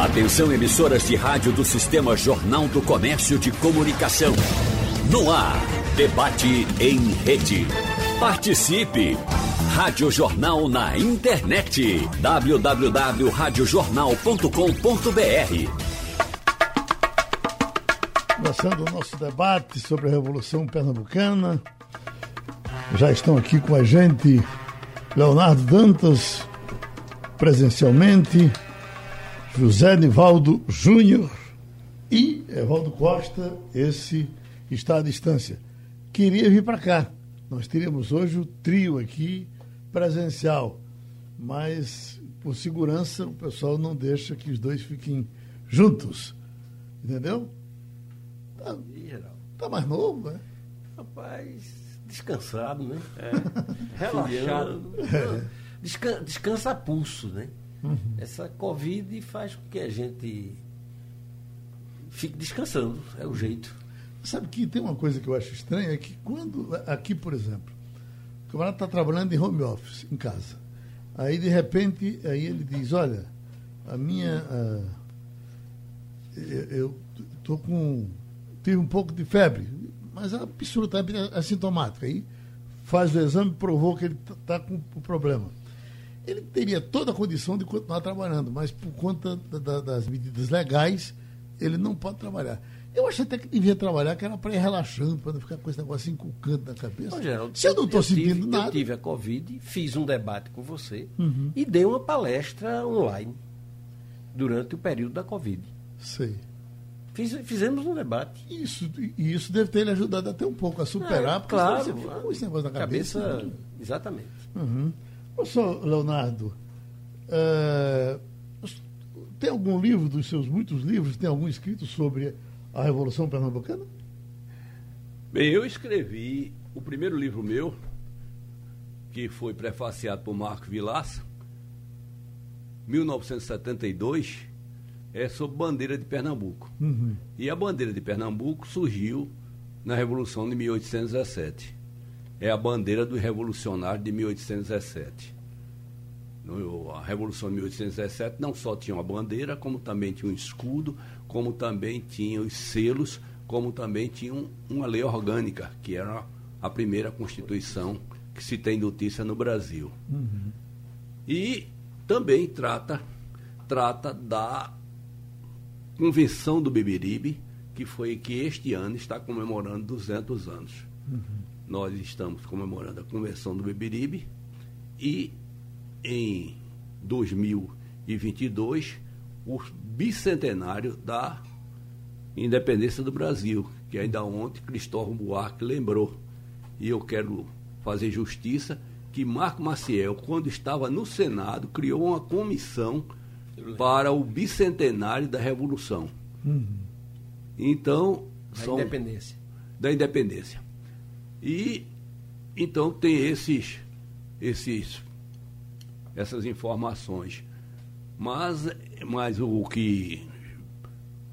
Atenção emissoras de rádio do Sistema Jornal do Comércio de Comunicação. No ar, debate em rede. Participe! Rádio Jornal na internet. www.radiojornal.com.br Começando o nosso debate sobre a Revolução Pernambucana. Já estão aqui com a gente Leonardo Dantas, presencialmente, José Nivaldo Júnior e Evaldo Costa, esse está à distância. Queria vir para cá. Nós teríamos hoje o trio aqui presencial, mas por segurança o pessoal não deixa que os dois fiquem juntos. Entendeu? Tá, tá mais novo, né? Rapaz, descansado, né? É. Relaxado. É. Descansa, descansa a pulso, né? Uhum. Essa Covid faz com que a gente fique descansando, é o jeito. Sabe que tem uma coisa que eu acho estranha, é que quando, aqui, por exemplo, o camarada está trabalhando em home office, em casa. Aí, de repente, aí ele diz, olha, a minha. Uh, eu estou com. tive um pouco de febre, mas a piscina está assintomática. Aí faz o exame, provou que ele está com o problema. Ele teria toda a condição de continuar trabalhando, mas por conta da, da, das medidas legais, ele não pode trabalhar. Eu acho até que devia trabalhar, que era para ir relaxando, para não ficar com esse negócio inculcando na cabeça. Bom, Geraldo, Se eu não estou sentindo tive, nada. Eu tive a Covid, fiz um debate com você uhum. e dei uma palestra online durante o período da Covid. Sei. Fiz, fizemos um debate. Isso, e isso deve ter lhe ajudado até um pouco a superar, é, porque claro, você fica com esse negócio na cabeça. cabeça né? Exatamente. Uhum. Professor Leonardo, uh, tem algum livro dos seus muitos livros, tem algum escrito sobre a Revolução Pernambucana? Bem, eu escrevi o primeiro livro meu, que foi prefaciado por Marco Vilaça, 1972, é sobre bandeira de Pernambuco. Uhum. E a bandeira de Pernambuco surgiu na Revolução de 1817. É a bandeira do revolucionário de 1817. A Revolução de 1817 não só tinha uma bandeira, como também tinha um escudo, como também tinha os selos, como também tinha um, uma lei orgânica, que era a primeira Constituição que se tem notícia no Brasil. Uhum. E também trata, trata da Convenção do Beberibe, que foi que este ano está comemorando 200 anos. Uhum. Nós estamos comemorando a Convenção do Beberibe e em 2022 o bicentenário da independência do Brasil, que ainda ontem Cristóvão Buarque lembrou. E eu quero fazer justiça que Marco Maciel, quando estava no Senado, criou uma comissão para o bicentenário da Revolução. Uhum. Então. Da são, independência. Da independência. E então tem esses, esses, essas informações. Mas, mas o que,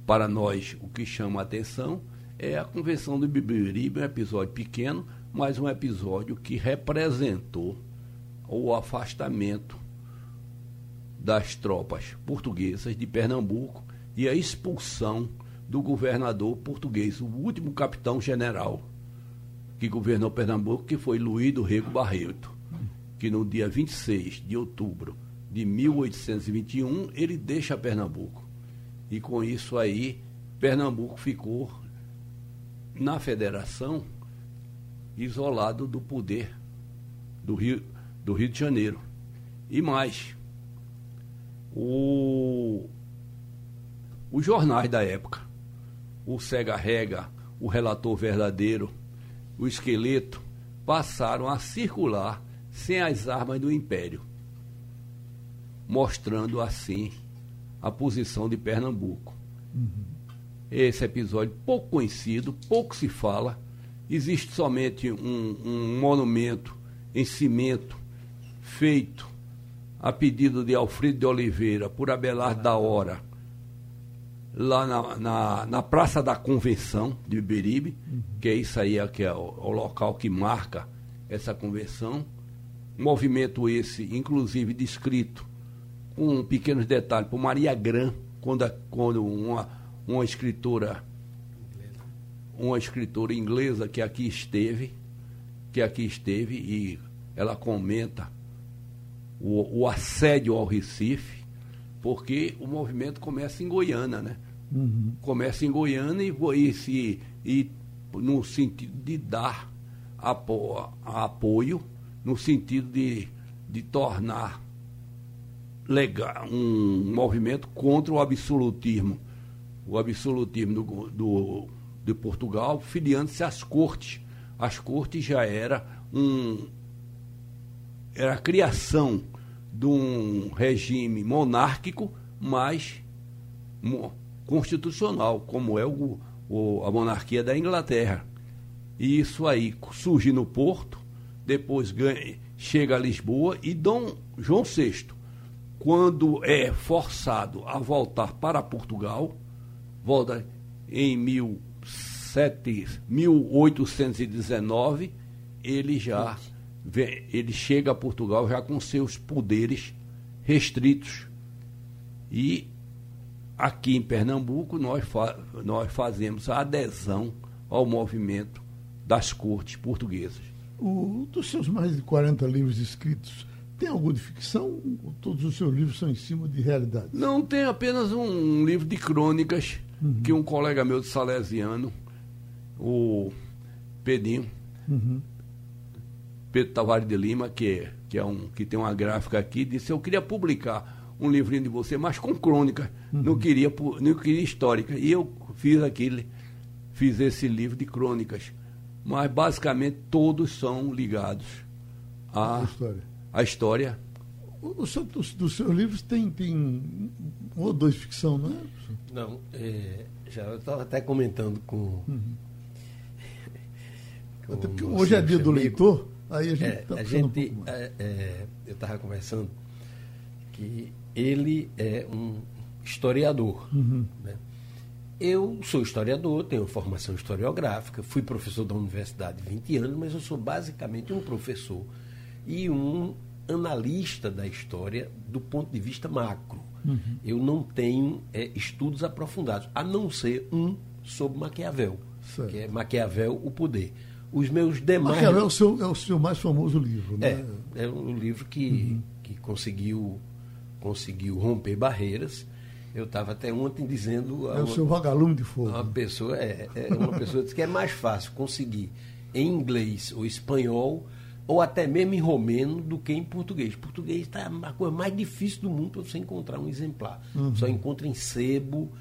para nós, o que chama a atenção é a Convenção do Bibiribe, um episódio pequeno, mas um episódio que representou o afastamento das tropas portuguesas de Pernambuco e a expulsão do governador português, o último capitão-general que governou Pernambuco, que foi Luís do Rego Barreto, que no dia 26 de outubro de 1821 ele deixa Pernambuco. E com isso aí, Pernambuco ficou na federação isolado do poder do Rio, do Rio de Janeiro. E mais, o, os jornais da época, o Sega Rega, o Relator Verdadeiro, o Esqueleto, passaram a circular sem as armas do Império, mostrando assim a posição de Pernambuco. Uhum. Esse episódio pouco conhecido, pouco se fala. Existe somente um, um monumento em cimento feito a pedido de Alfredo de Oliveira, por Abelardo da Hora, lá na, na, na, Praça da Convenção de Iberibe, uhum. que é isso aí que é o, o, local que marca essa convenção. Movimento esse, inclusive, descrito com pequenos detalhes por Maria Gran, quando, quando uma, uma escritora uma escritora inglesa que aqui esteve, que aqui esteve e ela comenta o, o assédio ao Recife, porque o movimento começa em Goiânia, né? Uhum. Começa em Goiânia e, e, se, e no sentido de dar apo, apoio, no sentido de, de tornar legal, um movimento contra o absolutismo, o absolutismo do, do de Portugal, filiando-se às cortes. As cortes já era um era a criação de um regime monárquico, mas constitucional, como é o, o, a monarquia da Inglaterra. E isso aí surge no Porto, depois ganha, chega a Lisboa e Dom João VI, quando é forçado a voltar para Portugal, volta em 1819, ele já ele chega a Portugal já com seus poderes restritos. E aqui em Pernambuco nós, fa nós fazemos a adesão ao movimento das cortes portuguesas. O, dos seus mais de 40 livros escritos, tem alguma de ficção ou todos os seus livros são em cima de realidade? Não, tem apenas um livro de crônicas uhum. que um colega meu de Salesiano, o Pedinho, uhum. Pedro Tavares de Lima, que, que, é um, que tem uma gráfica aqui, disse: Eu queria publicar um livrinho de você, mas com crônica, uhum. não, queria, não queria histórica. E eu fiz aquele, fiz esse livro de crônicas. Mas basicamente todos são ligados à, história. À história. O, o seu, dos, dos seus livros tem, tem um ou dois ficção, não é? Não, é, já eu estava até comentando com. Uhum. com até porque hoje é dia do leitor. Aí a gente é, tá a gente, um é, é, eu estava conversando que ele é um historiador. Uhum. Né? Eu sou historiador, tenho formação historiográfica, fui professor da universidade 20 anos, mas eu sou basicamente um professor e um analista da história do ponto de vista macro. Uhum. Eu não tenho é, estudos aprofundados, a não ser um sobre Maquiavel, certo. que é Maquiavel, o Poder. Os meus demais. Maquiavel é o seu, é o seu mais famoso livro, né? É, é um livro que, uhum. que conseguiu, conseguiu romper barreiras. Eu estava até ontem dizendo. É o seu vagalume de fogo. Uma pessoa, é, é uma pessoa disse que é mais fácil conseguir em inglês ou espanhol ou até mesmo em romeno do que em português. Português está a coisa mais difícil do mundo para você encontrar um exemplar. Uhum. Só encontra em sebo.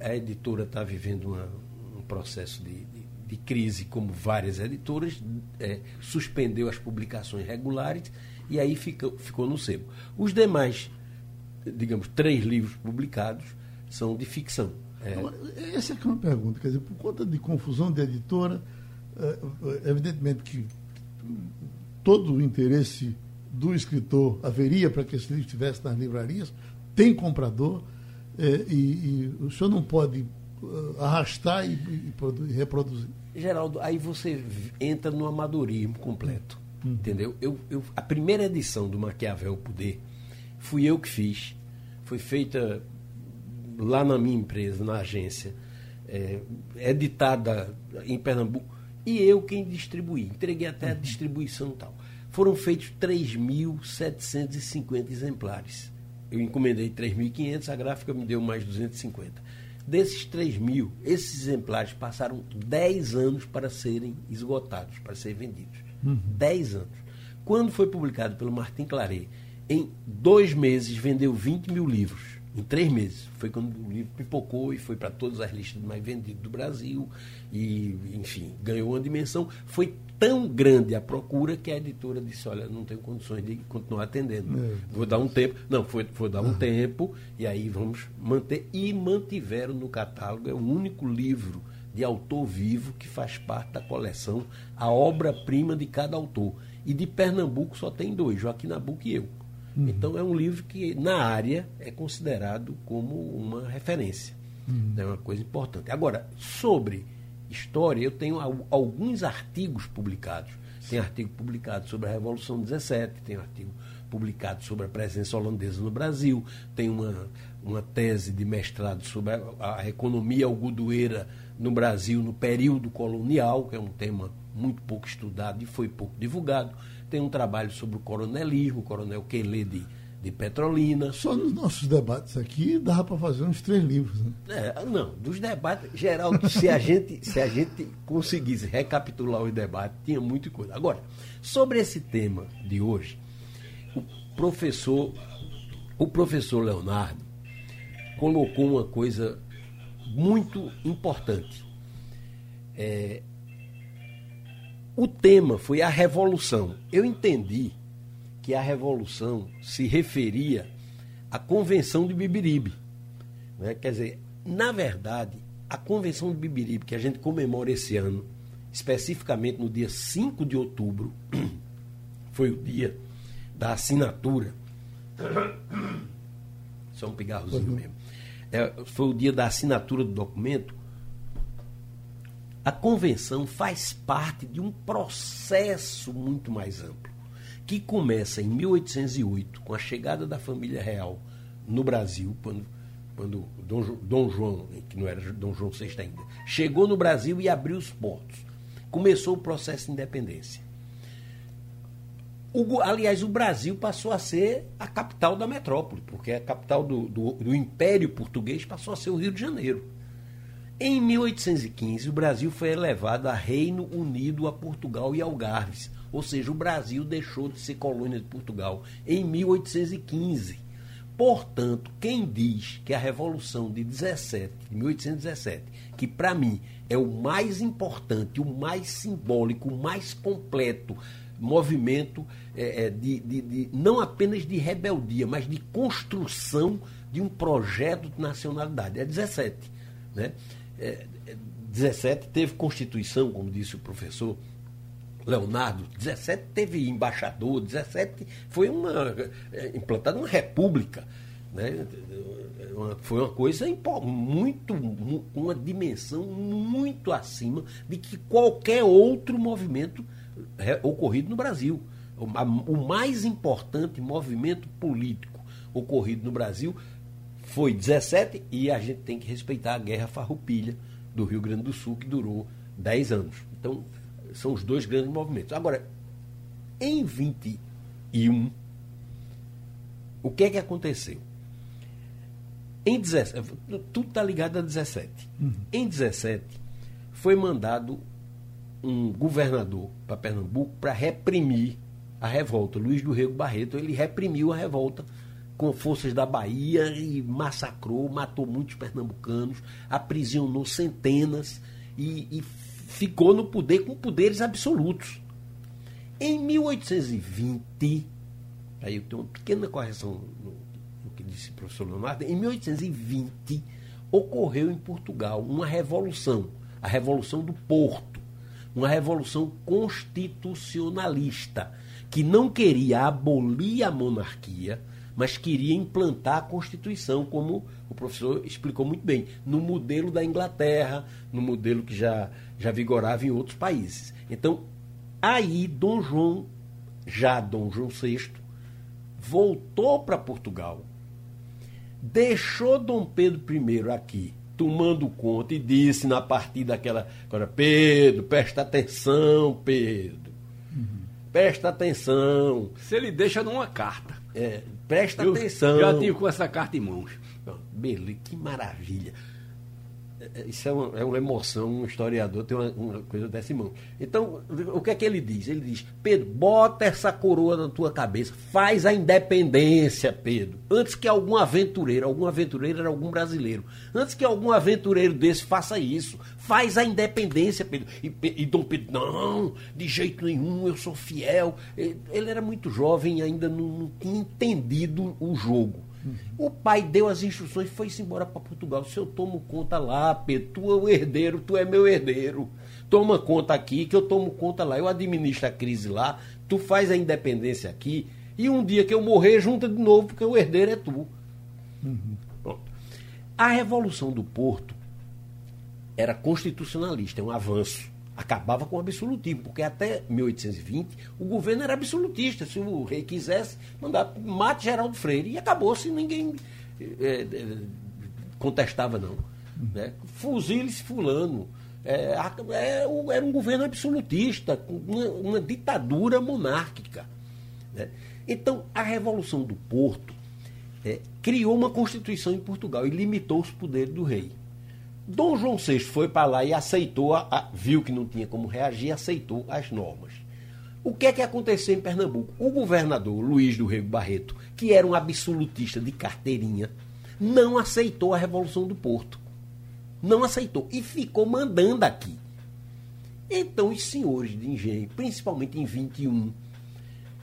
a editora está vivendo uma, um processo de, de de crise, como várias editoras, é, suspendeu as publicações regulares e aí fica, ficou no sebo. Os demais, digamos, três livros publicados são de ficção. É... Essa é, é uma pergunta, quer dizer, por conta de confusão de editora, é, evidentemente que todo o interesse do escritor haveria para que esse livro estivesse nas livrarias, tem comprador, é, e, e o senhor não pode uh, arrastar e, e, reproduzir. Geraldo, aí você entra no amadorismo completo. Uhum. Entendeu? Eu, eu, a primeira edição do Maquiavel Poder fui eu que fiz. Foi feita lá na minha empresa, na agência, é, editada em Pernambuco, e eu quem distribuí. Entreguei até a uhum. distribuição e tal. Foram feitos 3.750 exemplares. Eu encomendei 3.500, a gráfica me deu mais 250. Desses 3 mil, esses exemplares passaram 10 anos para serem esgotados, para serem vendidos. Uhum. 10 anos. Quando foi publicado pelo Martin Claret, em dois meses vendeu 20 mil livros. Em três meses. Foi quando o livro pipocou e foi para todas as listas mais vendidos do Brasil. E, enfim, ganhou uma dimensão. Foi tão grande a procura que a editora disse: Olha, não tenho condições de continuar atendendo. É. Vou dar um tempo. Não, foi, vou dar um tempo e aí vamos manter. E mantiveram no catálogo. É o único livro de autor vivo que faz parte da coleção, a obra-prima de cada autor. E de Pernambuco só tem dois, Joaquim Nabuco e eu. Uhum. Então é um livro que, na área, é considerado como uma referência. Uhum. É uma coisa importante. Agora, sobre história, eu tenho alguns artigos publicados. Tem artigo publicado sobre a Revolução 17, tem artigo publicado sobre a presença holandesa no Brasil, tem uma, uma tese de mestrado sobre a, a economia algodoeira no Brasil no período colonial, que é um tema muito pouco estudado e foi pouco divulgado. Tem um trabalho sobre o coronelismo, o coronel Quelê de, de Petrolina. Só nos nossos debates aqui dava para fazer uns três livros. Né? É, não, dos debates, Geraldo, se a gente, se a gente conseguisse recapitular os debates, tinha muita coisa. Agora, sobre esse tema de hoje, o professor, o professor Leonardo colocou uma coisa muito importante. É, o tema foi a revolução. Eu entendi que a revolução se referia à Convenção de Bibiribe. Né? Quer dizer, na verdade, a Convenção de Bibiribe, que a gente comemora esse ano, especificamente no dia 5 de outubro, foi o dia da assinatura. Só um pigarrozinho mesmo. É, foi o dia da assinatura do documento a convenção faz parte de um processo muito mais amplo, que começa em 1808, com a chegada da família real no Brasil, quando, quando Dom, Dom João, que não era Dom João VI ainda, chegou no Brasil e abriu os portos. Começou o processo de independência. O, aliás, o Brasil passou a ser a capital da metrópole, porque a capital do, do, do Império Português passou a ser o Rio de Janeiro. Em 1815, o Brasil foi elevado a Reino Unido a Portugal e Algarves, ou seja, o Brasil deixou de ser colônia de Portugal em 1815. Portanto, quem diz que a Revolução de 17, de 1817, que para mim é o mais importante, o mais simbólico, o mais completo movimento é, é de, de, de, não apenas de rebeldia, mas de construção de um projeto de nacionalidade, é 17. Né? É, 17 teve Constituição, como disse o professor Leonardo, 17 teve embaixador, 17 foi uma é, implantada uma república. Né? Foi uma coisa muito, uma dimensão muito acima de que qualquer outro movimento ocorrido no Brasil. O mais importante movimento político ocorrido no Brasil foi 17 e a gente tem que respeitar a Guerra Farroupilha do Rio Grande do Sul, que durou 10 anos. Então, são os dois grandes movimentos. Agora, em 21, o que é que aconteceu? Em 17, tudo está ligado a 17. Uhum. Em 17, foi mandado um governador para Pernambuco para reprimir a revolta. Luiz do Rego Barreto, ele reprimiu a revolta com forças da Bahia e massacrou, matou muitos pernambucanos, aprisionou centenas e, e ficou no poder com poderes absolutos. Em 1820, aí eu tenho uma pequena correção no, no que disse o professor Leonardo, em 1820 ocorreu em Portugal uma revolução, a Revolução do Porto, uma revolução constitucionalista, que não queria abolir a monarquia, mas queria implantar a Constituição, como o professor explicou muito bem, no modelo da Inglaterra, no modelo que já, já vigorava em outros países. Então, aí Dom João, já Dom João VI, voltou para Portugal, deixou Dom Pedro I aqui, tomando conta, e disse na partida daquela. Agora, Pedro, presta atenção, Pedro. Uhum. Presta atenção. Se ele deixa numa carta. É, Presta atenção. Já tive com essa carta em mãos. Beleza, que maravilha. É, isso é uma, é uma emoção, um historiador tem uma, uma, coisa dessa em mão. Então, o que é que ele diz? Ele diz: Pedro, bota essa coroa na tua cabeça, faz a independência, Pedro. Antes que algum aventureiro, algum aventureiro era algum brasileiro, antes que algum aventureiro desse faça isso, faz a independência, Pedro. E, e Dom Pedro, não, de jeito nenhum, eu sou fiel. Ele era muito jovem e ainda não, não tinha entendido o jogo. Uhum. O pai deu as instruções e foi-se embora para Portugal. Se eu tomo conta lá, Pedro, tu é o herdeiro, tu é meu herdeiro. Toma conta aqui, que eu tomo conta lá. Eu administro a crise lá, tu faz a independência aqui. E um dia que eu morrer, junta de novo, porque o herdeiro é tu. Uhum. A Revolução do Porto era constitucionalista, é um avanço. Acabava com o absolutismo, porque até 1820 o governo era absolutista. Se o rei quisesse, mandar mate Geraldo Freire e acabou-se, ninguém é, contestava, não. Né? Fuzile-se fulano. É, é, era um governo absolutista, uma, uma ditadura monárquica. Né? Então, a Revolução do Porto é, criou uma constituição em Portugal e limitou os poderes do rei. Dom João VI foi para lá e aceitou, a, a, viu que não tinha como reagir, aceitou as normas. O que é que aconteceu em Pernambuco? O governador Luiz do Rego Barreto, que era um absolutista de carteirinha, não aceitou a Revolução do Porto. Não aceitou e ficou mandando aqui. Então, os senhores de engenho, principalmente em 21,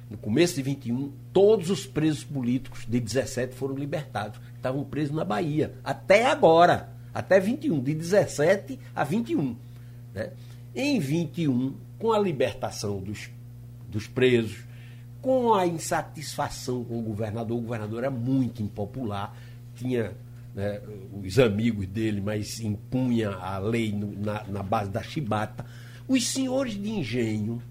no começo de 21, todos os presos políticos de 17 foram libertados. Estavam presos na Bahia. Até agora até 21, de 17 a 21. Né? Em 21, com a libertação dos, dos presos, com a insatisfação com o governador, o governador era muito impopular, tinha né, os amigos dele, mas impunha a lei no, na, na base da chibata. Os senhores de engenho,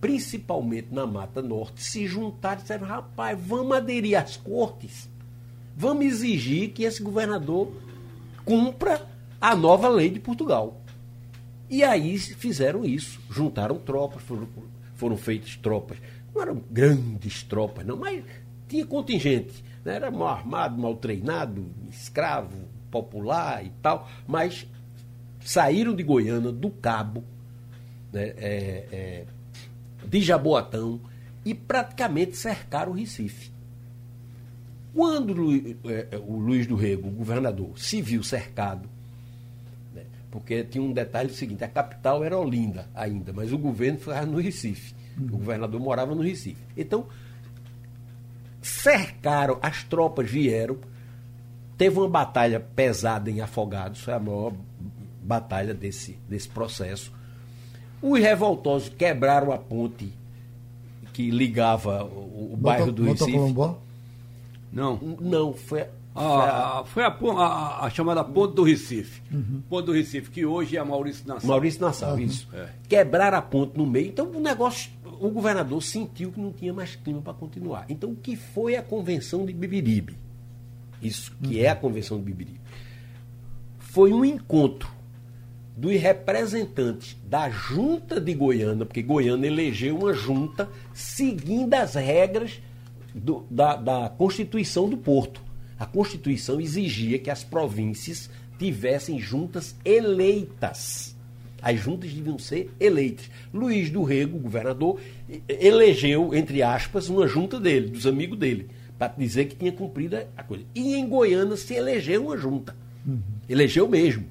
principalmente na Mata Norte, se juntaram e disseram: rapaz, vamos aderir às cortes, vamos exigir que esse governador cumpra a nova lei de Portugal. E aí fizeram isso, juntaram tropas, foram, foram feitas tropas. Não eram grandes tropas, não, mas tinha contingente. Né? Era mal armado, mal treinado, escravo, popular e tal, mas saíram de Goiânia, do Cabo, né? é, é, de Jaboatão, e praticamente cercaram o Recife. Quando é, é, o Luiz do Rego, o governador, se viu cercado, né, porque tinha um detalhe seguinte, a capital era Olinda ainda, mas o governo foi no Recife. Uhum. O governador morava no Recife. Então, cercaram, as tropas vieram, teve uma batalha pesada em Afogados, foi a maior batalha desse, desse processo. Os revoltosos quebraram a ponte que ligava o, o bairro do Recife. Não. Não, foi. A, foi a, a, a, chamada Ponte do Recife. Uhum. Ponte do Recife, que hoje é a Maurício Nassau. Maurício Nassau, uhum. isso. É. Quebraram a ponte no meio. Então o negócio, o governador sentiu que não tinha mais clima para continuar. Então o que foi a convenção de Bibiribe? Isso, que uhum. é a convenção de Bibiribe. Foi um encontro dos representantes da junta de Goiânia, porque Goiânia elegeu uma junta seguindo as regras do, da, da Constituição do Porto. A Constituição exigia que as províncias tivessem juntas eleitas. As juntas deviam ser eleitas. Luiz do Rego, governador, elegeu, entre aspas, uma junta dele, dos amigos dele, para dizer que tinha cumprido a coisa. E em Goiânia se elegeu uma junta. Uhum. Elegeu mesmo.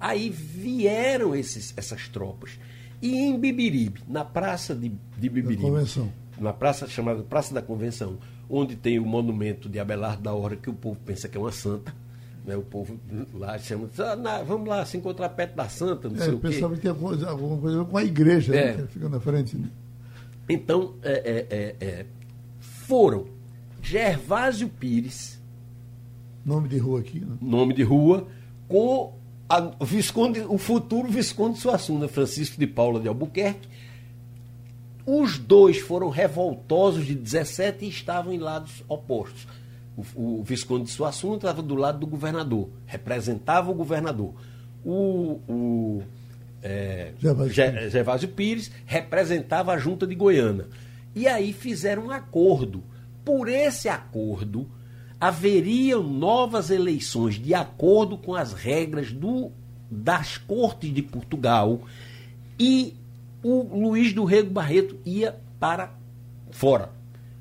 Aí vieram esses, essas tropas. E em Bibiribe, na praça de, de Bibiribe. convenção na praça chamada Praça da Convenção, onde tem o monumento de Abelardo da Hora, que o povo pensa que é uma santa. Né? O povo lá chama, ah, vamos lá se encontrar perto da santa, não é, sei o quê. pensava que tem alguma, alguma coisa com a igreja, né, é. né? que fica na frente. Né? Então, é, é, é, é, foram Gervásio Pires. Nome de rua aqui, né? Nome de rua, com a, o, Visconde, o futuro Visconde Suassuna, Francisco de Paula de Albuquerque, os dois foram revoltosos de 17 e estavam em lados opostos. O, o Visconde de Suassuna estava do lado do governador, representava o governador. O, o é, Gervásio, Pires representava a junta de Goiânia. E aí fizeram um acordo. Por esse acordo, haveriam novas eleições de acordo com as regras do, das Cortes de Portugal e o Luiz do Rego Barreto ia para fora.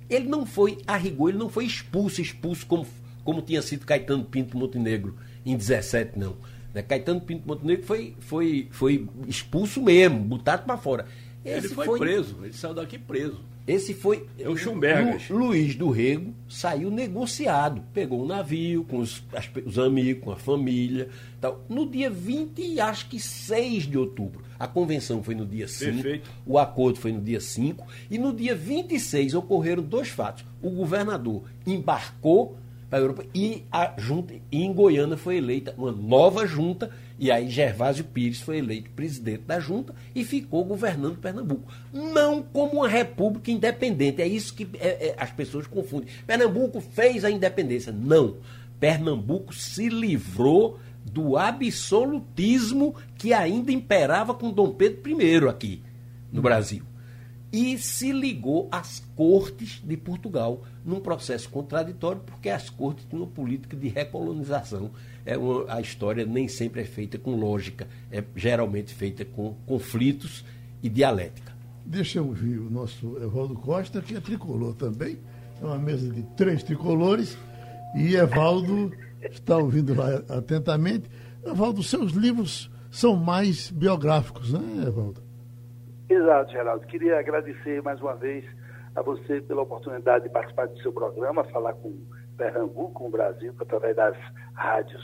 Ele não foi a rigor, ele não foi expulso, expulso como, como tinha sido Caetano Pinto Montenegro em 17, não. Né? Caetano Pinto Montenegro foi, foi, foi expulso mesmo, botado para fora. Esse ele foi, foi, preso, ele saiu daqui preso. Esse foi. É o Schumbergas. Lu, Luiz do Rego saiu negociado. Pegou um navio com os, as, os amigos, com a família. Tal. No dia 20, acho que 6 de outubro. A convenção foi no dia 5. Perfeito. O acordo foi no dia 5. E no dia 26 ocorreram dois fatos. O governador embarcou para a Europa. E a junta em Goiânia foi eleita uma nova junta, e aí Gervásio Pires foi eleito presidente da junta e ficou governando Pernambuco. Não como uma república independente. É isso que é, é, as pessoas confundem. Pernambuco fez a independência. Não. Pernambuco se livrou do absolutismo que ainda imperava com Dom Pedro I aqui no Brasil. E se ligou às cortes de Portugal num processo contraditório, porque as cortes tinham uma política de recolonização. É uma, a história nem sempre é feita com lógica, é geralmente feita com conflitos e dialética. Deixa eu ouvir o nosso Evaldo Costa, que é tricolor também. É uma mesa de três tricolores. E Evaldo está ouvindo lá atentamente. Evaldo, seus livros são mais biográficos, né, Evaldo? Exato, Geraldo. Queria agradecer mais uma vez a você pela oportunidade de participar do seu programa, falar com Pernambuco, com o Brasil, através das rádios,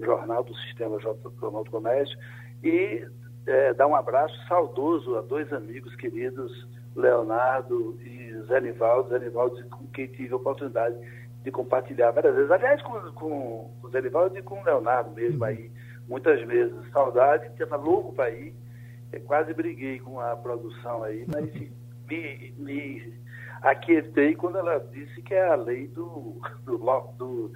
jornal do Sistema Jornal do Comércio, e é, dar um abraço saudoso a dois amigos queridos, Leonardo e Zé Nivaldo, Zé Nivaldo com quem tive a oportunidade de compartilhar várias vezes. Aliás, com, com, o Zé Nivaldo e com o Leonardo mesmo uhum. aí, muitas vezes. Saudade, estava louco para ir. Quase briguei com a produção aí, mas me, me aquietei quando ela disse que é a lei do, do, do, do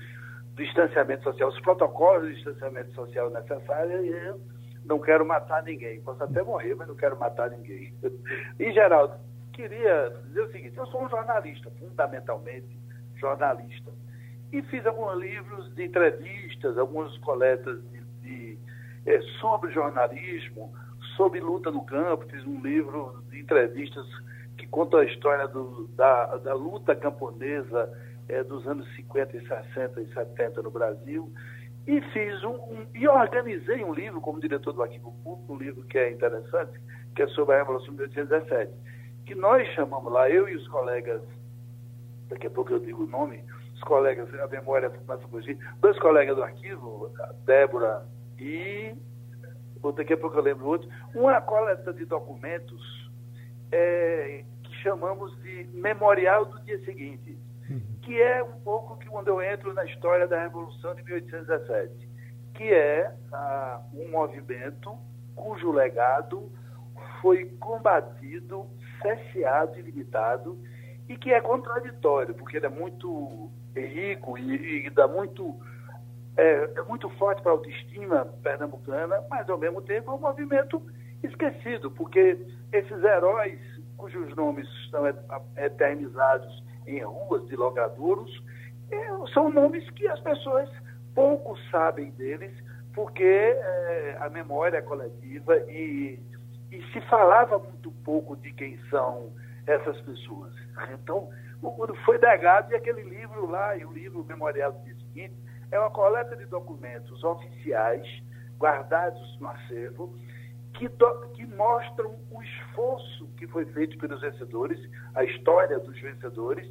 distanciamento social, os protocolos de distanciamento social necessários, eu não quero matar ninguém. Posso até morrer, mas não quero matar ninguém. E, Geraldo, queria dizer o seguinte: eu sou um jornalista, fundamentalmente jornalista. E fiz alguns livros de entrevistas, algumas coletas de, de, é, sobre jornalismo, sobre luta no campo. Fiz um livro de entrevistas que conta a história do, da, da luta camponesa é, dos anos 50 e 60 e 70 no Brasil. E fiz um, um, e organizei um livro como diretor do Arquivo Público, um livro que é interessante, que é sobre a Revolução de 1817, que nós chamamos lá, eu e os colegas daqui a pouco eu digo o nome, os colegas, a memória começa a fugir, dois colegas do arquivo, a Débora e daqui a pouco eu lembro outro, uma coleta de documentos é, que chamamos de Memorial do Dia Seguinte, uhum. que é um pouco que quando eu entro na história da Revolução de 1817, que é ah, um movimento cujo legado foi combatido, cesseado e limitado e que é contraditório, porque ele é muito rico e, e dá muito é, é muito forte para a autoestima pernambucana, mas ao mesmo tempo é um movimento esquecido, porque esses heróis cujos nomes estão eternizados em ruas de logradouros é, são nomes que as pessoas pouco sabem deles, porque é, a memória é coletiva e, e se falava muito pouco de quem são essas pessoas. Então, foi negado e aquele livro lá, e o livro Memorial do dia seguinte, é uma coleta de documentos oficiais guardados no acervo que, do, que mostram o esforço que foi feito pelos vencedores, a história dos vencedores,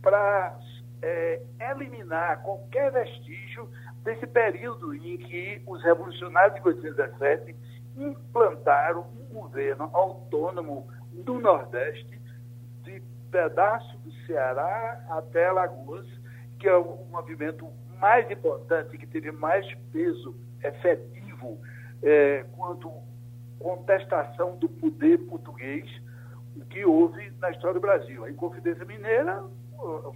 para é, eliminar qualquer vestígio desse período em que os revolucionários de 1817 implantaram um governo autônomo do Nordeste pedaço do Ceará até Alagoas, que é o movimento mais importante, que teve mais peso efetivo é, quanto contestação do poder português que houve na história do Brasil. A Inconfidência Mineira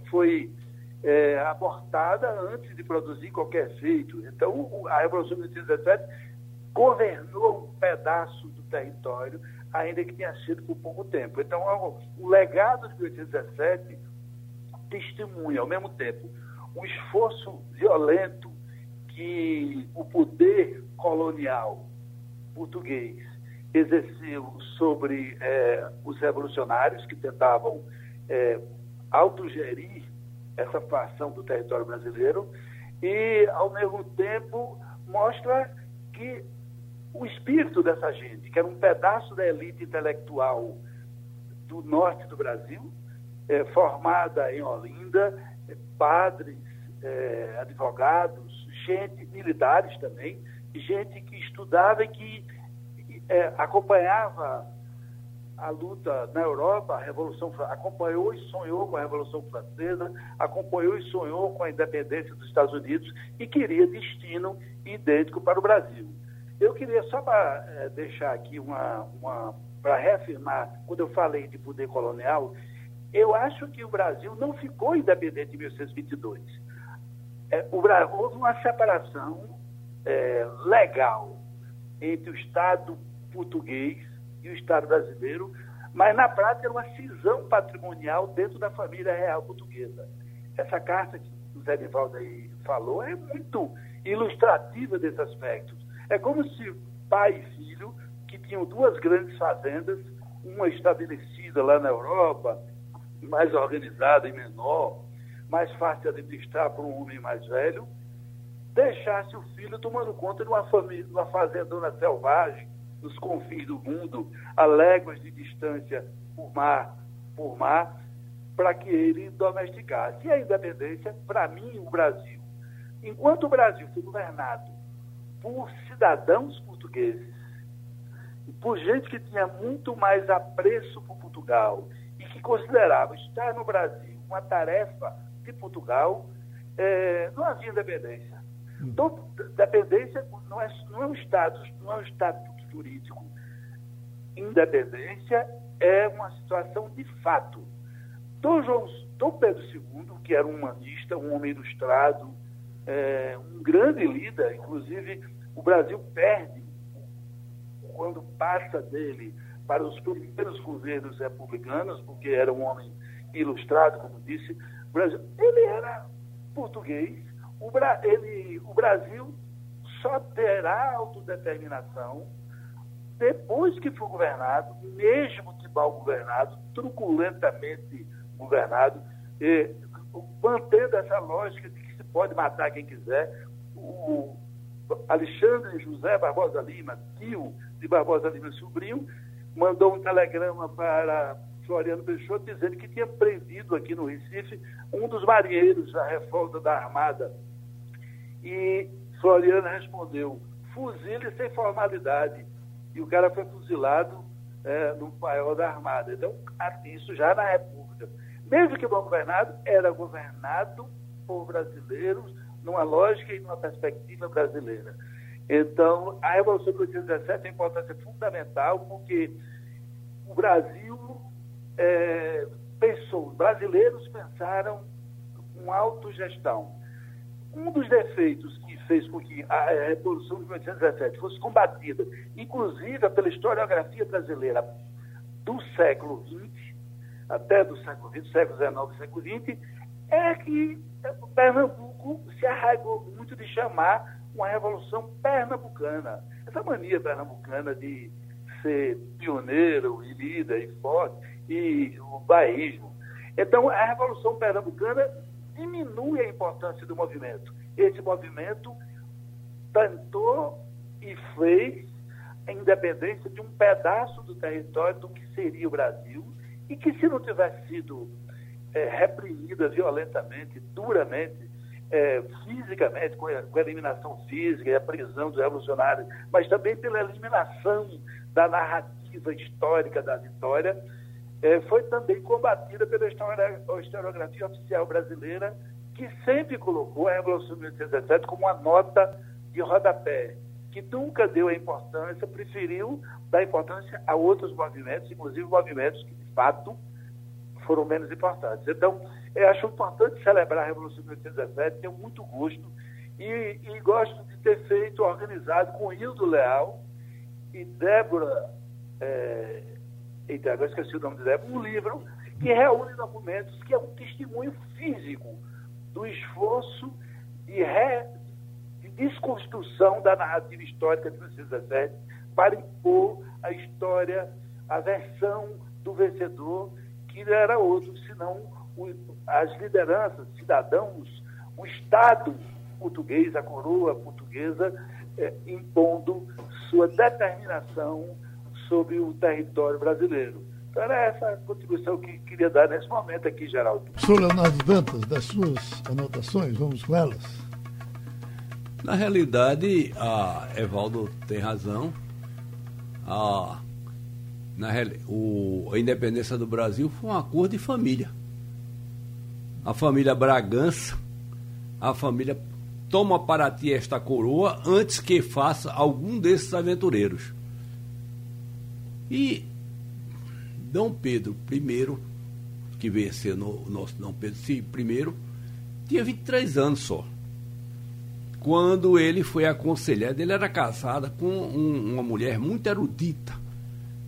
foi é, abortada antes de produzir qualquer feito. Então, a Revolução de 1817 governou um pedaço do território ainda que tenha sido por pouco tempo. Então, o legado de 1817 testemunha, ao mesmo tempo, o esforço violento que o poder colonial português exerceu sobre é, os revolucionários que tentavam é, autogerir essa fração do território brasileiro e, ao mesmo tempo, mostra que o espírito dessa gente, que era um pedaço da elite intelectual do norte do Brasil, é, formada em Olinda, é, padres, é, advogados, gente, militares também, gente que estudava e que é, acompanhava a luta na Europa, a Revolução acompanhou e sonhou com a Revolução Francesa, acompanhou e sonhou com a independência dos Estados Unidos e queria destino idêntico para o Brasil. Eu queria só para é, deixar aqui uma, uma para reafirmar, quando eu falei de poder colonial, eu acho que o Brasil não ficou independente em 1822. É, o, houve uma separação é, legal entre o Estado português e o Estado brasileiro, mas na prática era uma cisão patrimonial dentro da família real portuguesa. Essa carta que o Zé Nivaldo aí falou é muito ilustrativa desse aspecto. É como se pai e filho, que tinham duas grandes fazendas, uma estabelecida lá na Europa, mais organizada e menor, mais fácil de administrar para um homem mais velho, deixasse o filho tomando conta de uma família, de uma fazendona selvagem, nos confins do mundo, a léguas de distância por mar, por mar, para que ele domesticasse. E a independência, para mim, o Brasil, enquanto o Brasil foi governado por cidadãos portugueses, por gente que tinha muito mais apreço por Portugal que considerava estar no Brasil uma tarefa de Portugal, é, não havia independência. Então, dependência não é, não é um status, não é um estatuto jurídico. Independência é uma situação de fato. Dom, João, Dom Pedro II, que era um humanista, um homem ilustrado, é, um grande líder, inclusive o Brasil perde quando passa dele para os primeiros governos republicanos, porque era um homem ilustrado, como disse, ele era português, o, Bra ele, o Brasil só terá autodeterminação depois que for governado, mesmo que mal governado, truculentamente governado, e, mantendo essa lógica de que se pode matar quem quiser, o Alexandre José Barbosa Lima, tio de Barbosa Lima sobrinho, mandou um telegrama para Floriano Peixoto dizendo que tinha prendido aqui no Recife um dos marinheiros da reforma da Armada e Floriano respondeu: fuzile sem formalidade. E o cara foi fuzilado é, no maior da Armada. Então, isso já na República. Mesmo que bom governado, era governado por brasileiros numa lógica e numa perspectiva brasileira. Então, a Revolução de 1817 tem importância fundamental porque o Brasil é, pensou, brasileiros pensaram com autogestão. Um dos defeitos que fez com que a Revolução de 1817 fosse combatida, inclusive pela historiografia brasileira do século XX, até do século XX, século XIX, século XX, é que Pernambuco se arraigou muito de chamar uma revolução pernambucana. Essa mania pernambucana de ser pioneiro e líder e forte, e o baísmo. Então, a revolução pernambucana diminui a importância do movimento. Esse movimento tentou e fez a independência de um pedaço do território do que seria o Brasil e que, se não tivesse sido é, reprimida violentamente, duramente, é, fisicamente, com a, com a, eliminação física e a prisão dos revolucionários, mas também pela eliminação da narrativa histórica da vitória, é, foi também combatida pela historiografia oficial brasileira, que sempre colocou a Revolução de 1817 como uma nota de rodapé, que nunca deu a importância, preferiu dar importância a outros movimentos, inclusive movimentos que, de fato, foram menos importantes. Então, eu acho importante celebrar a Revolução de 1817, tenho muito gosto, e, e gosto de ter feito, organizado com Hildo Leal e Débora. É, Eita, agora esqueci o nome dele, um livro que reúne documentos, que é um testemunho físico do esforço de, re, de desconstrução da narrativa histórica de 1917 para impor a história, a versão do vencedor, que era outro senão as lideranças, cidadãos, o Estado português, a coroa portuguesa, é, impondo sua determinação sobre o território brasileiro. Então era essa contribuição que queria dar nesse momento aqui, Geraldo. Professor Leonardo Dantas, das suas anotações, vamos com elas. Na realidade, a Evaldo tem razão. A, na, o, a independência do Brasil foi um acordo de família. A família Bragança, a família toma para ti esta coroa antes que faça algum desses aventureiros. E Dom Pedro I, que no, o nosso Dom Pedro I, tinha 23 anos só. Quando ele foi aconselhado, ele era casado com um, uma mulher muito erudita,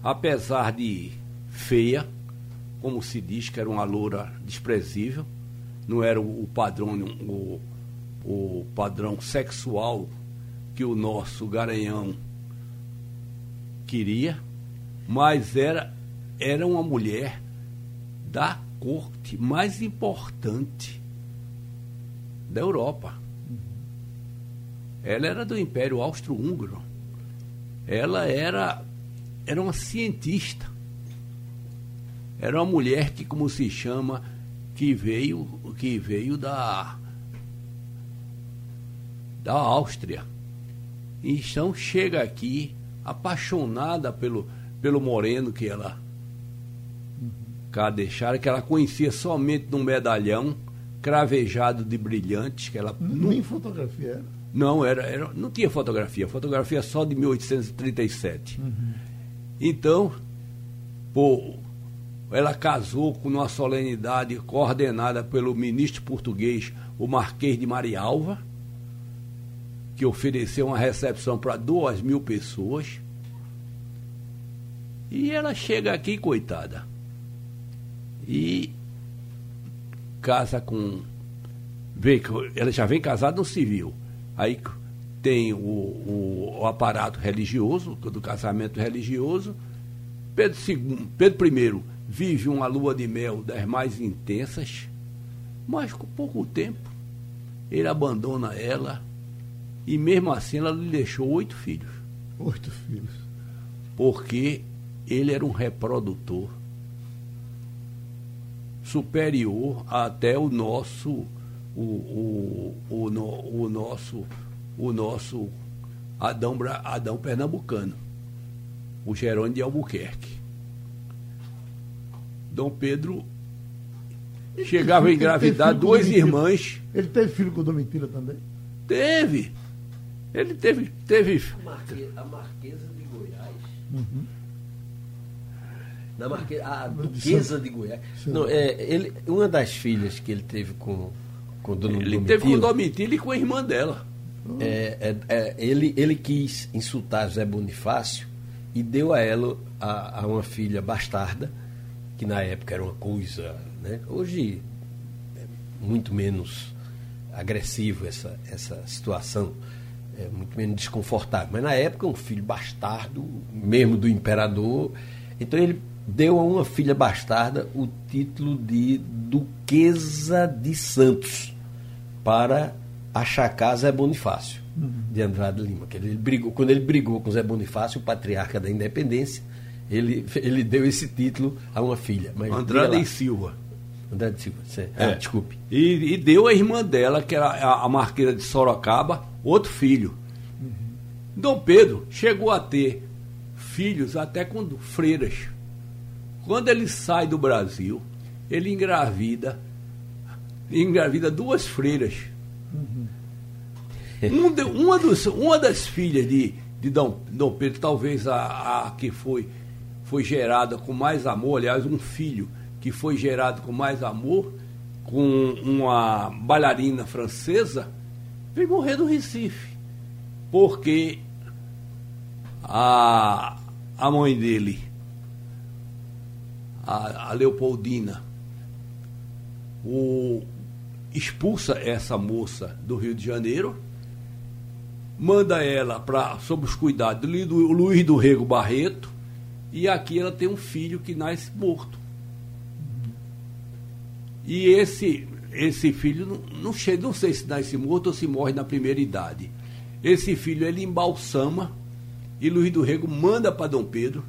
apesar de feia, como se diz, que era uma loura desprezível, não era o, padrão, o, o padrão sexual que o nosso garanhão queria, mas era, era uma mulher da corte mais importante da Europa. Ela era do Império Austro-Húngaro. Ela era, era uma cientista. Era uma mulher que, como se chama, que veio, que veio da, da Áustria. Então chega aqui apaixonada pelo, pelo moreno que ela cá deixara, que ela conhecia somente num medalhão cravejado de brilhantes, que ela nem fotografia era. Não, era, era, não tinha fotografia, fotografia só de 1837. Uhum. Então, pô, ela casou com uma solenidade coordenada pelo ministro português, o Marquês de Marialva, que ofereceu uma recepção para duas mil pessoas. E ela chega aqui, coitada, e casa com. Vê, ela já vem casada no civil. Aí tem o, o, o aparato religioso, do casamento religioso. Pedro, II, Pedro I vive uma lua de mel das mais intensas, mas com pouco tempo ele abandona ela e mesmo assim ela lhe deixou oito filhos. Oito filhos. Porque ele era um reprodutor superior até o nosso o, o, o, o, o nosso o nosso Adão, Adão Pernambucano, o Jerônimo de Albuquerque. Dom Pedro chegava a engravidar duas irmãs. Ele teve filho com Domitila também? Teve. Ele teve. teve... A, Marque, a Marquesa de Goiás. Uhum. Da Marque, a Duquesa de Goiás. Não, é, ele, uma das filhas que ele teve com, com Dona Ele Domitila, teve com Domitila e com a irmã dela. É, é, é, ele, ele quis insultar José Bonifácio e deu a ela a, a, uma filha bastarda, que na época era uma coisa. Né? Hoje é muito menos agressivo essa, essa situação é muito menos desconfortável. Mas na época, um filho bastardo, mesmo do imperador. Então ele deu a uma filha bastarda o título de Duquesa de Santos para achacar Zé Bonifácio uhum. de Andrade Lima. Que ele brigou, quando ele brigou com Zé Bonifácio, o patriarca da independência, ele, ele deu esse título a uma filha. Mas Andrade e Silva. Andrade Silva, é. ah, desculpe. E, e, deu a irmã dela, que era a, a Marquesa de Sorocaba, outro filho. Uhum. Dom Pedro chegou a ter filhos até com freiras. Quando ele sai do Brasil, ele engravida, engravida duas freiras. Uhum. Um de, uma, dos, uma das filhas de, de Dom, Dom Pedro, talvez a, a que foi, foi gerada com mais amor, aliás, um filho que foi gerado com mais amor, com uma bailarina francesa, veio morrer no Recife. Porque a, a mãe dele, a, a Leopoldina, o, expulsa essa moça do Rio de Janeiro, manda ela para sob os cuidados do Luiz do Rego Barreto, e aqui ela tem um filho que nasce morto. E esse esse filho não, não, chega, não sei se nasce morto ou se morre na primeira idade. Esse filho ele embalsama e Luiz do Rego manda para Dom Pedro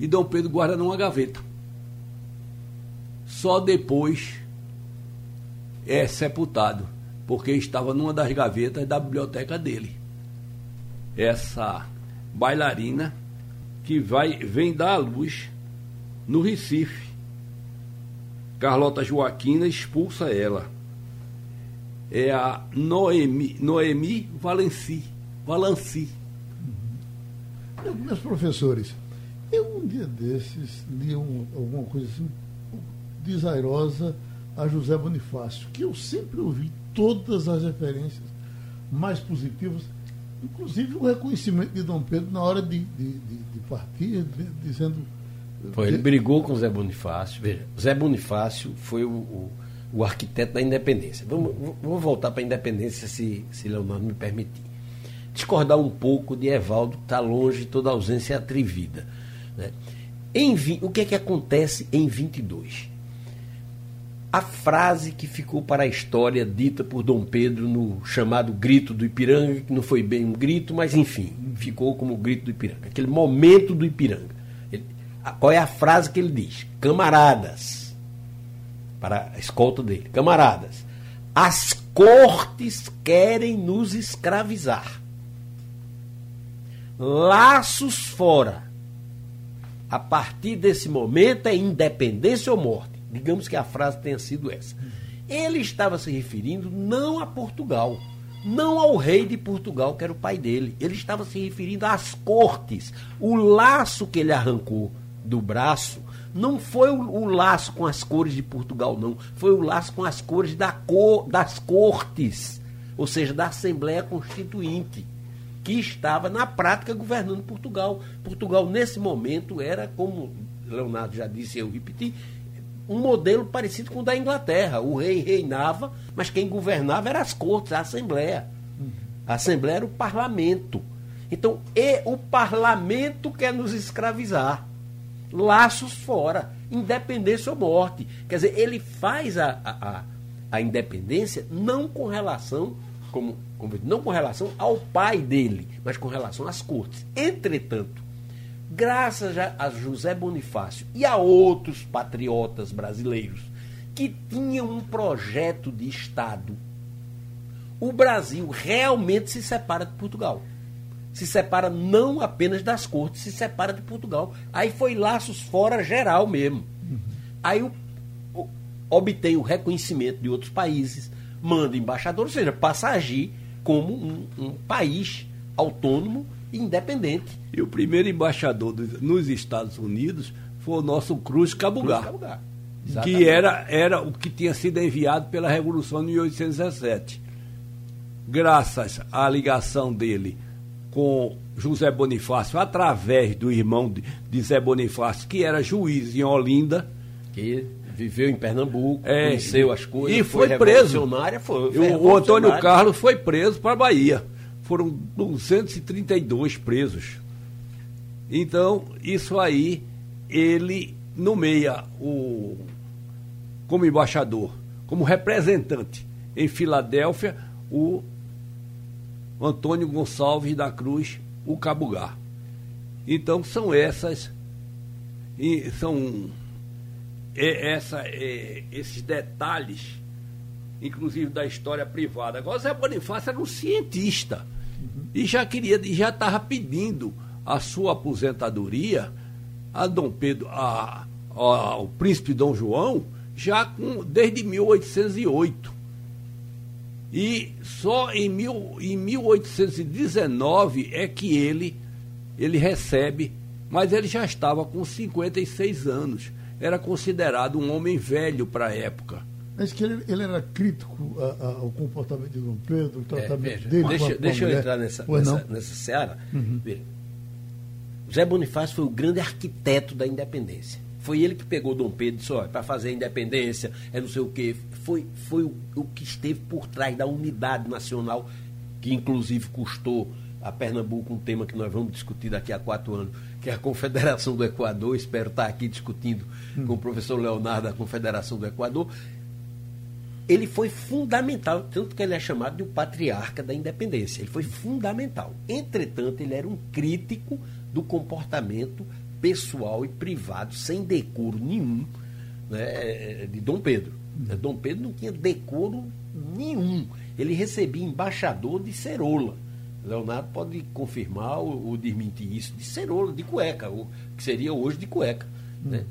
e Dom Pedro guarda numa gaveta. Só depois é sepultado, porque estava numa das gavetas da biblioteca dele. Essa bailarina que vai, vem dar à luz no Recife. Carlota Joaquina expulsa ela. É a Noemi, Noemi Valenci. Valenci. Uhum. Meus professores, eu um dia desses li um, alguma coisa assim desairosa a José Bonifácio, que eu sempre ouvi todas as referências mais positivas, inclusive o reconhecimento de Dom Pedro na hora de, de, de, de partir, dizendo. Foi, ele brigou com o Zé Bonifácio. Veja, Zé Bonifácio foi o, o, o arquiteto da independência. Vamos, vamos voltar para a independência, se, se Leonardo me permitir. Discordar um pouco de Evaldo, que está longe toda ausência atrevida. Né? Em, o que é que acontece em 22? A frase que ficou para a história dita por Dom Pedro no chamado Grito do Ipiranga, que não foi bem um grito, mas enfim, ficou como o Grito do Ipiranga, aquele momento do Ipiranga. Ele, qual é a frase que ele diz? Camaradas, para a escolta dele, camaradas, as cortes querem nos escravizar. Laços fora. A partir desse momento é independência ou morte. Digamos que a frase tenha sido essa. Ele estava se referindo não a Portugal, não ao rei de Portugal, que era o pai dele. Ele estava se referindo às cortes. O laço que ele arrancou do braço não foi o, o, laço com as cores de Portugal, não. Foi o laço com as cores da cor, das cortes, ou seja, da Assembleia Constituinte, que estava na prática governando Portugal. Portugal, nesse momento, era, como Leonardo já disse, eu repeti, um modelo parecido com o da Inglaterra. O rei reinava, mas quem governava era as cortes, a Assembleia. A Assembleia era o parlamento. Então, e o parlamento quer nos escravizar. Laços fora, independência ou morte. Quer dizer, ele faz a, a, a independência não com relação, como, como, não com relação ao pai dele, mas com relação às cortes. Entretanto, graças a José Bonifácio e a outros patriotas brasileiros que tinham um projeto de Estado, o Brasil realmente se separa de Portugal. Se separa não apenas das cortes, se separa de Portugal. Aí foi laços fora geral mesmo. Aí o, o, obtém o reconhecimento de outros países, manda embaixador, ou seja, passa a agir como um, um país autônomo independente. E o primeiro embaixador dos, nos Estados Unidos foi o nosso Cruz Cabugá. Cruz Cabugá. Que era, era o que tinha sido enviado pela Revolução de 1817. Graças à ligação dele com José Bonifácio, através do irmão de, de Zé Bonifácio, que era juiz em Olinda. Que viveu em Pernambuco, é, conheceu as coisas. E foi, foi preso. Foi, foi o Antônio Carlos foi preso para a Bahia foram 232 presos. Então, isso aí, ele nomeia o, como embaixador, como representante em Filadélfia, o Antônio Gonçalves da Cruz, o Cabugá. Então, são essas, são é, essa, é, esses detalhes, inclusive da história privada. Agora, Zé Bonifácio era um cientista e já queria, já estava pedindo a sua aposentadoria a Dom Pedro, a, a, ao príncipe Dom João, já com, desde 1808. E só em, mil, em 1819 é que ele, ele recebe, mas ele já estava com 56 anos. Era considerado um homem velho para a época. Mas que ele, ele era crítico a, a, ao comportamento de Dom Pedro, o tratamento é, dele. Deixa, deixa eu entrar nessa, nessa, nessa seara. Uhum. José Bonifácio foi o grande arquiteto da independência. Foi ele que pegou Dom Pedro e disse: olha, para fazer a independência, é não sei o quê. Foi, foi o, o que esteve por trás da unidade nacional, que inclusive custou a Pernambuco um tema que nós vamos discutir daqui a quatro anos, que é a Confederação do Equador. Espero estar aqui discutindo hum. com o professor Leonardo a Confederação do Equador ele foi fundamental, tanto que ele é chamado de o patriarca da independência. Ele foi fundamental. Entretanto, ele era um crítico do comportamento pessoal e privado, sem decoro nenhum, né, de Dom Pedro. Dom Pedro não tinha decoro nenhum. Ele recebia embaixador de Cerola. Leonardo pode confirmar ou, ou desmentir isso de cerola, de cueca, o que seria hoje de cueca. Hum. Né?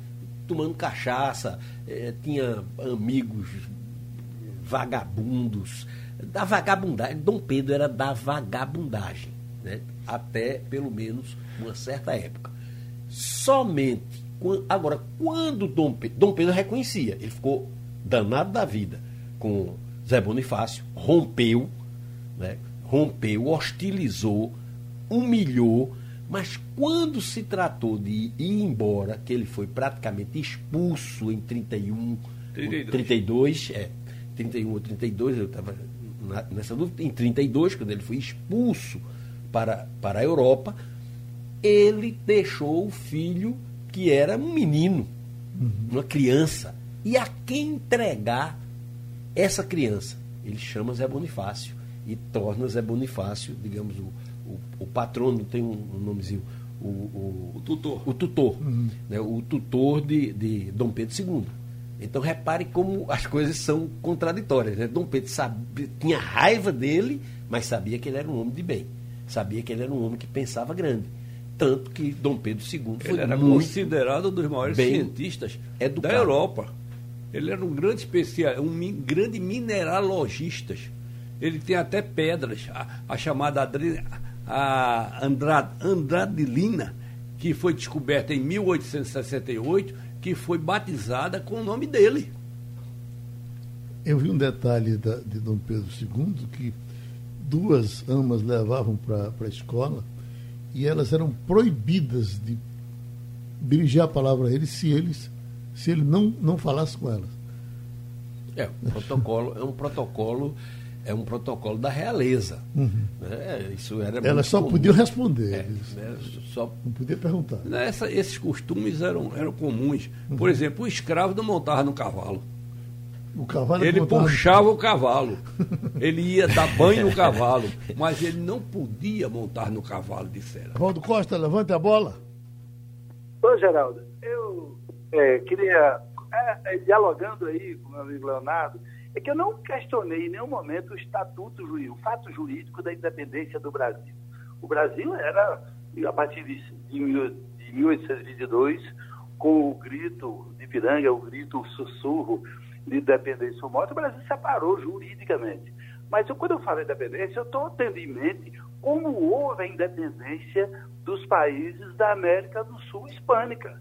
Tomando cachaça, eh, tinha amigos vagabundos, da vagabundagem. Dom Pedro era da vagabundagem, né? até pelo menos uma certa época. Somente. Agora, quando Dom Pedro. Dom Pedro reconhecia, ele ficou danado da vida com Zé Bonifácio, rompeu, né? rompeu, hostilizou, humilhou, mas quando se tratou de ir embora, que ele foi praticamente expulso em 31, 32, 32 é, 31 ou 32, eu estava nessa dúvida, em 32, quando ele foi expulso para, para a Europa, ele deixou o filho que era um menino, uhum. uma criança. E a quem entregar essa criança? Ele chama Zé Bonifácio e torna Zé Bonifácio, digamos, o, o, o patrono, tem um, um nomezinho, o, o, o, tutor. O tutor, uhum. né, o tutor de, de Dom Pedro II. Então repare como as coisas são contraditórias. Né? Dom Pedro sabia, tinha raiva dele, mas sabia que ele era um homem de bem. Sabia que ele era um homem que pensava grande. Tanto que Dom Pedro II foi ele era considerado um dos maiores cientistas educado. da Europa. Ele era um grande especial, um grande mineralogista. Ele tem até pedras, a, a chamada a Andrad, Andradilina, que foi descoberta em 1868 que foi batizada com o nome dele. Eu vi um detalhe da, de Dom Pedro II que duas amas levavam para a escola e elas eram proibidas de dirigir a palavra a ele se eles se ele não, não falasse com elas. É, um protocolo, é um protocolo é um protocolo da realeza. Uhum. Né? Isso era Elas só comum. podiam responder. É, né? só... Não podia perguntar. Essa, esses costumes eram, eram comuns. Uhum. Por exemplo, o escravo não montava no cavalo. O cavalo ele puxava no... o cavalo. ele ia dar banho no cavalo. Mas ele não podia montar no cavalo, disseram. Valdo Costa, levante a bola. Ô, Geraldo, eu é, queria, é, é dialogando aí com o meu amigo Leonardo, é que eu não questionei em nenhum momento o estatuto jurídico, o fato jurídico da independência do Brasil. O Brasil era, a partir de, de 1822, com o grito de Piranga, o grito, o sussurro de independência morte, o Brasil separou juridicamente. Mas eu, quando eu falo independência, eu estou tendo em mente como houve a independência dos países da América do Sul hispânica.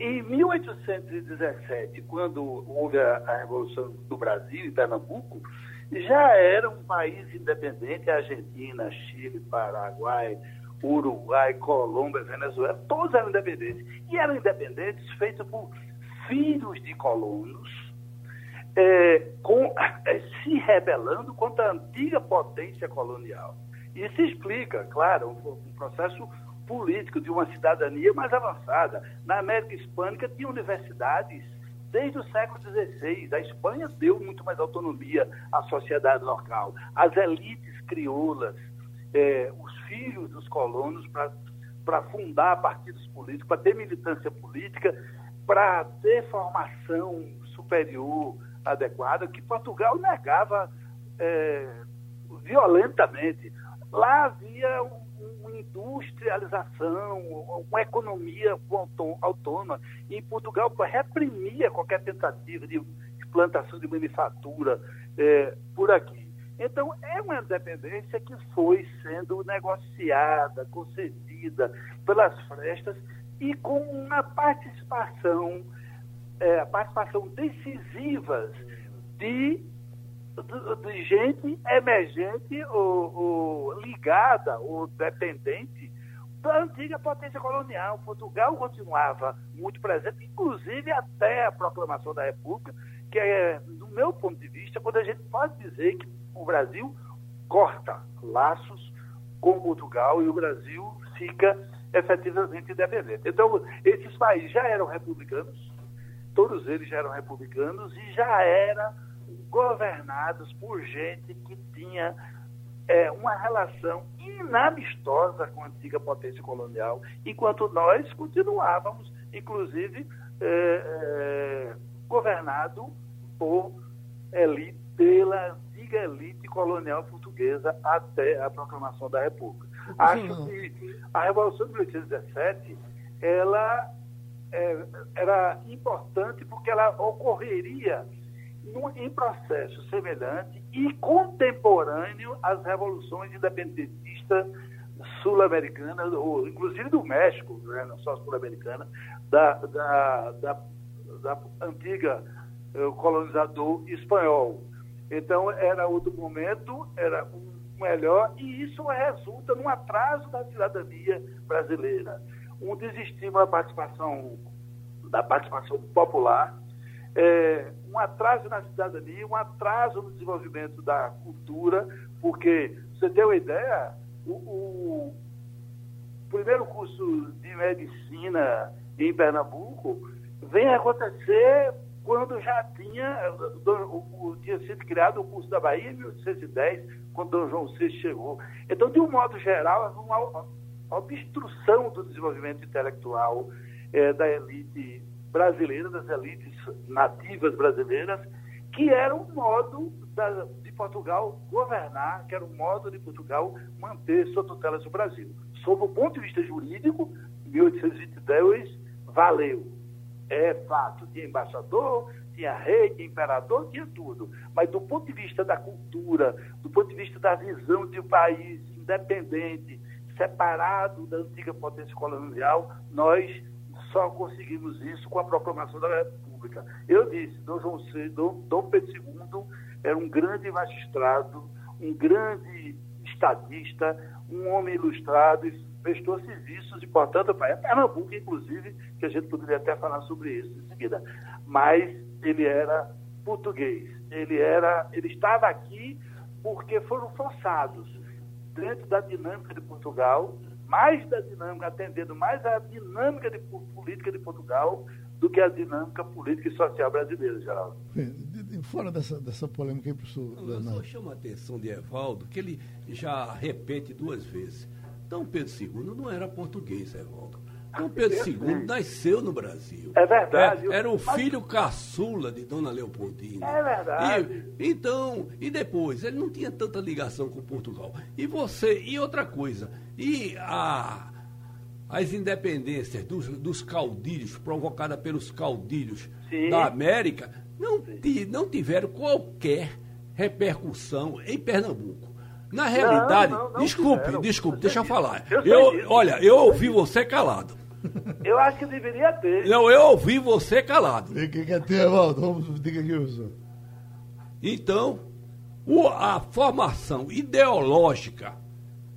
Em 1817, quando houve a, a Revolução do Brasil, em Pernambuco, já era um país independente, Argentina, Chile, Paraguai, Uruguai, Colômbia, Venezuela, todos eram independentes. E eram independentes feitos por filhos de colonos, é, com, é, se rebelando contra a antiga potência colonial. Isso explica, claro, um, um processo político de uma cidadania mais avançada. Na América Hispânica tinha universidades desde o século XVI. A Espanha deu muito mais autonomia à sociedade local. As elites crioulas, eh, os filhos dos colonos para fundar partidos políticos, para ter militância política, para ter formação superior adequada, que Portugal negava eh, violentamente. Lá havia um industrialização, uma economia autônoma. E em Portugal reprimia qualquer tentativa de implantação de manufatura é, por aqui. Então, é uma independência que foi sendo negociada, concedida pelas frestas e com uma participação, é, participação decisivas de de gente emergente ou, ou, ligada ou dependente da antiga potência colonial. Portugal continuava muito presente, inclusive até a proclamação da República, que é, do meu ponto de vista, quando a gente pode dizer que o Brasil corta laços com Portugal e o Brasil fica efetivamente independente. Então, esses países já eram republicanos, todos eles já eram republicanos e já era governados por gente que tinha é, uma relação inamistosa com a antiga potência colonial, enquanto nós continuávamos, inclusive, é, é, governado por elite, pela antiga elite colonial portuguesa até a proclamação da República. Acho que a Revolução de 1817 ela é, era importante porque ela ocorreria em processo semelhante e contemporâneo às revoluções independentistas sul-americanas, inclusive do México, né, não só sul-americana, da, da, da, da antiga eh, colonizador espanhol. Então, era outro momento, era um melhor, e isso resulta num atraso da cidadania brasileira, um desestímulo da participação, da participação popular, é, um atraso na cidadania, um atraso no desenvolvimento da cultura, porque, você tem uma ideia, o, o primeiro curso de medicina em Pernambuco vem acontecer quando já tinha, tinha sido criado o curso da Bahia em 1810, quando Dom João VI chegou. Então, de um modo geral, uma obstrução do desenvolvimento intelectual é, da elite brasileira, das elites nativas brasileiras, que era um modo da, de Portugal governar, que era um modo de Portugal manter sua tutela sobre o Brasil. Sob o ponto de vista jurídico, 1822 valeu. É fato, tinha embaixador, tinha rei, tinha imperador, tinha tudo. Mas do ponto de vista da cultura, do ponto de vista da visão de um país independente, separado da antiga potência colonial, nós só conseguimos isso com a proclamação da República. Eu disse, Dom João VI, Dom, Dom Pedro II era um grande magistrado, um grande estadista, um homem ilustrado e prestou serviços importantes para Pernambuco, inclusive, que a gente poderia até falar sobre isso em seguida. Mas ele era português. Ele era, ele estava aqui porque foram forçados dentro da dinâmica de Portugal, mais da dinâmica, atendendo mais à dinâmica de política de Portugal do que a dinâmica política e social brasileira, Geraldo. Fora dessa, dessa polêmica aí, professor Eu só chamo a atenção de Evaldo, que ele já repete duas vezes. Dom Pedro II não era português, Evaldo. Dom Pedro II nasceu no Brasil. É verdade. É, era o filho caçula de Dona Leopoldina. É verdade. E, então, e depois, ele não tinha tanta ligação com Portugal. E você, e outra coisa, e a, as independências dos, dos caudilhos, provocadas pelos caudilhos Sim. da América, não, não tiveram qualquer repercussão em Pernambuco. Na realidade, não, não, não desculpe, fizeram. desculpe, deixa eu falar. Eu, eu olha, eu ouvi você calado. Eu acho que deveria ter. Não, eu ouvi você calado. O que quer ter, Evaldo? Vamos, diga aqui, professor. Então, o, a formação ideológica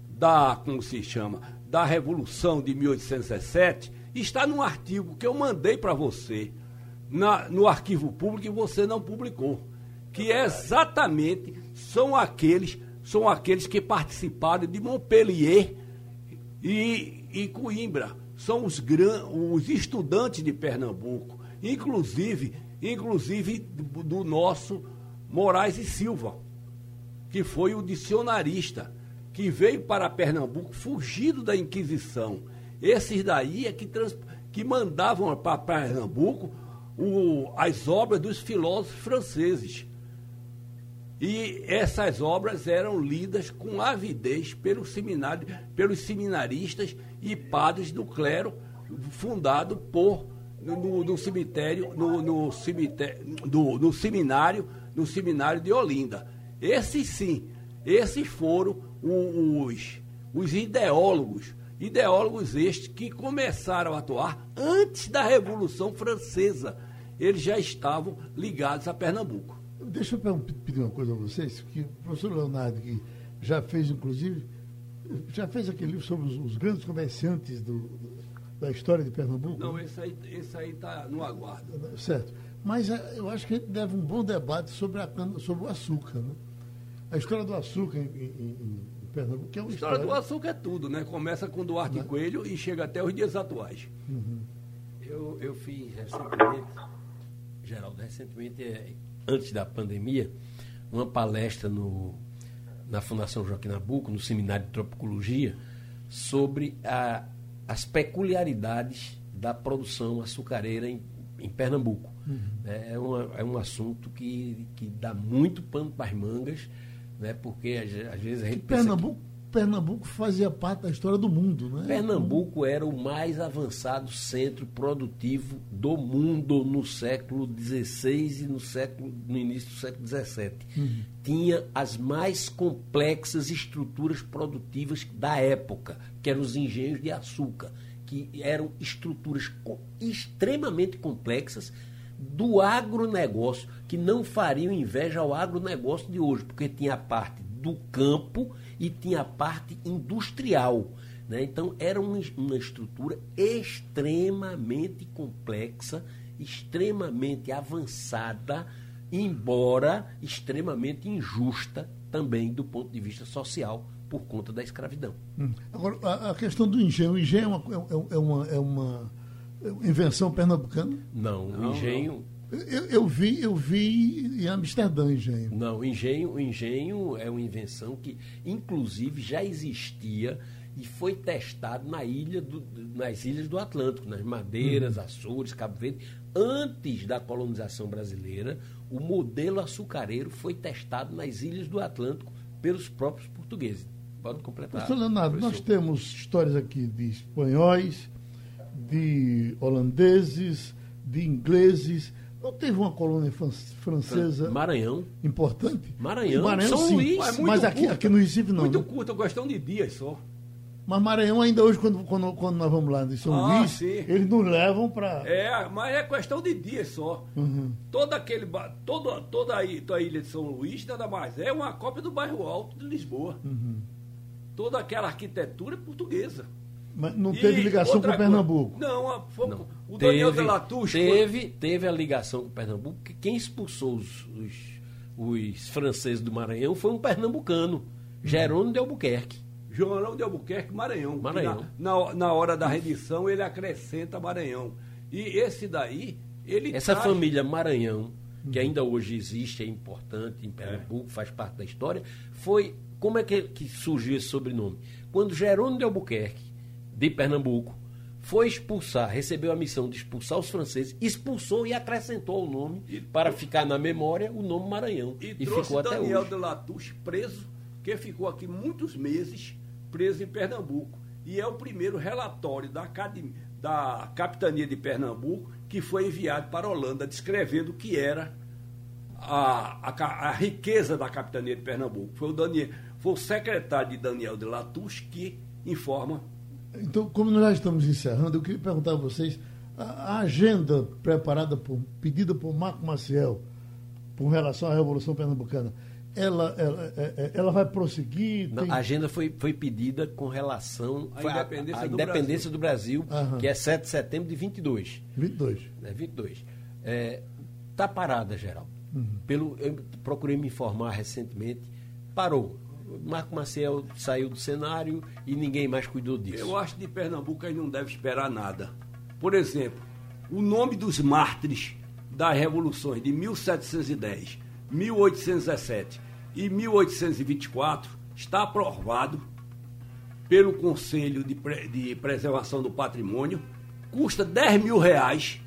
da, como se chama, da Revolução de 1817 está num artigo que eu mandei para você na, no arquivo público e você não publicou. Que é exatamente são aqueles são aqueles que participaram de Montpellier e, e Coimbra. São os, gran, os estudantes de Pernambuco, inclusive, inclusive do, nosso Moraes e Silva, que foi o dicionarista, que veio para Pernambuco fugido da Inquisição. Esses daí é que, trans, que mandavam para Pernambuco o, as obras dos filósofos franceses. E essas obras eram lidas com avidez pelo seminário, pelos seminaristas e padres do clero, fundado por no, no cemitério, no, no cemitério, do, no seminário, no seminário de Olinda. Esses sim, esses foram os, os ideólogos, ideólogos estes que começaram a atuar antes da Revolução Francesa. Eles já estavam ligados a Pernambuco. Deixa eu pedir uma coisa a vocês, que o professor Leonardo, que já fez, inclusive, já fez aquele livro sobre os, os grandes comerciantes do, do, da história de Pernambuco. Não, esse aí está aí tá no aguardo. Certo. Mas eh, eu acho que a gente deve um bom debate sobre, a, sobre o açúcar. Né? A história do açúcar em, em, em Pernambuco, que é uma a história, história... do açúcar é tudo, né? Começa com Duarte Não. Né? Coelho e chega até os dias atuais. Uhum. Eu, eu fiz recentemente, Geraldo, recentemente é, antes da pandemia, uma palestra no, na Fundação Joaquim Nabuco, no Seminário de Tropicologia, sobre a, as peculiaridades da produção açucareira em em Pernambuco. Uhum. É, uma, é um assunto que, que dá muito pano para as mangas, né? porque às, às vezes a gente. Pernambuco Pernambuco fazia parte da história do mundo, né? Pernambuco era o mais avançado centro produtivo do mundo no século XVI e no, século, no início do século XVII. Uhum. Tinha as mais complexas estruturas produtivas da época, que eram os engenhos de açúcar, que eram estruturas extremamente complexas do agronegócio, que não fariam inveja ao agronegócio de hoje, porque tinha a parte do campo e tinha a parte industrial. Né? Então, era uma, uma estrutura extremamente complexa, extremamente avançada, embora extremamente injusta também do ponto de vista social por conta da escravidão. Hum. Agora, a, a, questão do engenho, o engenho é uma, é, é uma, é uma invenção pernambucana? Não, o engenho... Não eu, eu, vi, eu vi em Amsterdã engenho. Não, engenho, engenho é uma invenção que, inclusive, já existia e foi testado na ilha do, nas ilhas do Atlântico, nas Madeiras, uhum. Açores, Cabo Verde. Antes da colonização brasileira, o modelo açucareiro foi testado nas ilhas do Atlântico pelos próprios portugueses. Pode completar. Professor Leonardo, professor. nós temos histórias aqui de espanhóis, de holandeses, de ingleses não teve uma colônia francesa Maranhão. importante? Maranhão, Maranhão São sim, Luís. mas aqui, aqui no Recife não. Muito né? curta, questão de dias só. Mas Maranhão ainda hoje, quando, quando, quando nós vamos lá em São ah, Luís, sim. eles nos levam para... É, mas é questão de dias só. Uhum. Todo aquele, toda, toda a ilha de São Luís, nada mais, é uma cópia do bairro Alto de Lisboa. Uhum. Toda aquela arquitetura é portuguesa. Mas não teve ligação com o Pernambuco? Não, foi, não. o Daniel teve. Teve, foi... teve a ligação com o Pernambuco, que quem expulsou os, os, os franceses do Maranhão foi um pernambucano, Jerônimo de Albuquerque. Jerônimo de Albuquerque, Maranhão. Maranhão. Na, na, na, hora da redição, ele acrescenta Maranhão. E esse daí, ele Essa traz... família Maranhão, que ainda hoje existe, é importante em Pernambuco, é. faz parte da história, foi... Como é que, que surgiu esse sobrenome? Quando Jerônimo de Albuquerque de Pernambuco, foi expulsar, recebeu a missão de expulsar os franceses, expulsou e acrescentou o nome e para ficar na memória o nome Maranhão. E, e ficou até Daniel hoje. de Latouche preso, que ficou aqui muitos meses preso em Pernambuco. E é o primeiro relatório da, Academia, da Capitania de Pernambuco que foi enviado para a Holanda, descrevendo o que era a, a, a, riqueza da Capitania de Pernambuco. Foi o, Daniel, foi o secretário de Daniel de Latouche que informa então, como nós já estamos encerrando, eu queria perguntar a vocês a, agenda preparada, por, pedida por Marco Maciel com relação à Revolução Pernambucana, ela, ela, é, é, ela vai prosseguir? Não, tem... A agenda foi, foi pedida com relação à independência, a, a do, independência Brasil. do Brasil, que é 7 de setembro de 22. 22. É, 22. É, tá parada, geral. Uhum. Pelo, eu procurei me informar recentemente, parou. Marco Maciel saiu do cenário e ninguém mais cuidou disso. Eu acho que de Pernambuco aí não deve esperar nada. Por exemplo, o nome dos mártires das revoluções de 1710, 1817 e 1824 está aprovado pelo Conselho de, Pre de Preservação do Patrimônio, custa 10 mil reais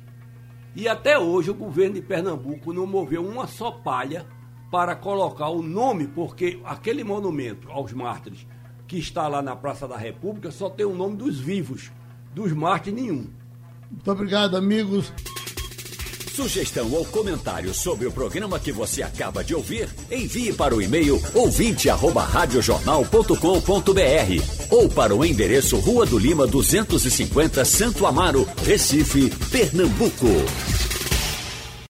e até hoje o governo de Pernambuco não moveu uma só palha para colocar o nome, porque aquele monumento aos mártires que está lá na Praça da República só tem o nome dos vivos, dos mártires nenhum. Muito obrigado, amigos. Sugestão ou comentário sobre o programa que você acaba de ouvir, envie para o e-mail ouvinte@radiojornal.com.br ou para o endereço Rua do Lima 250, Santo Amaro, Recife, Pernambuco.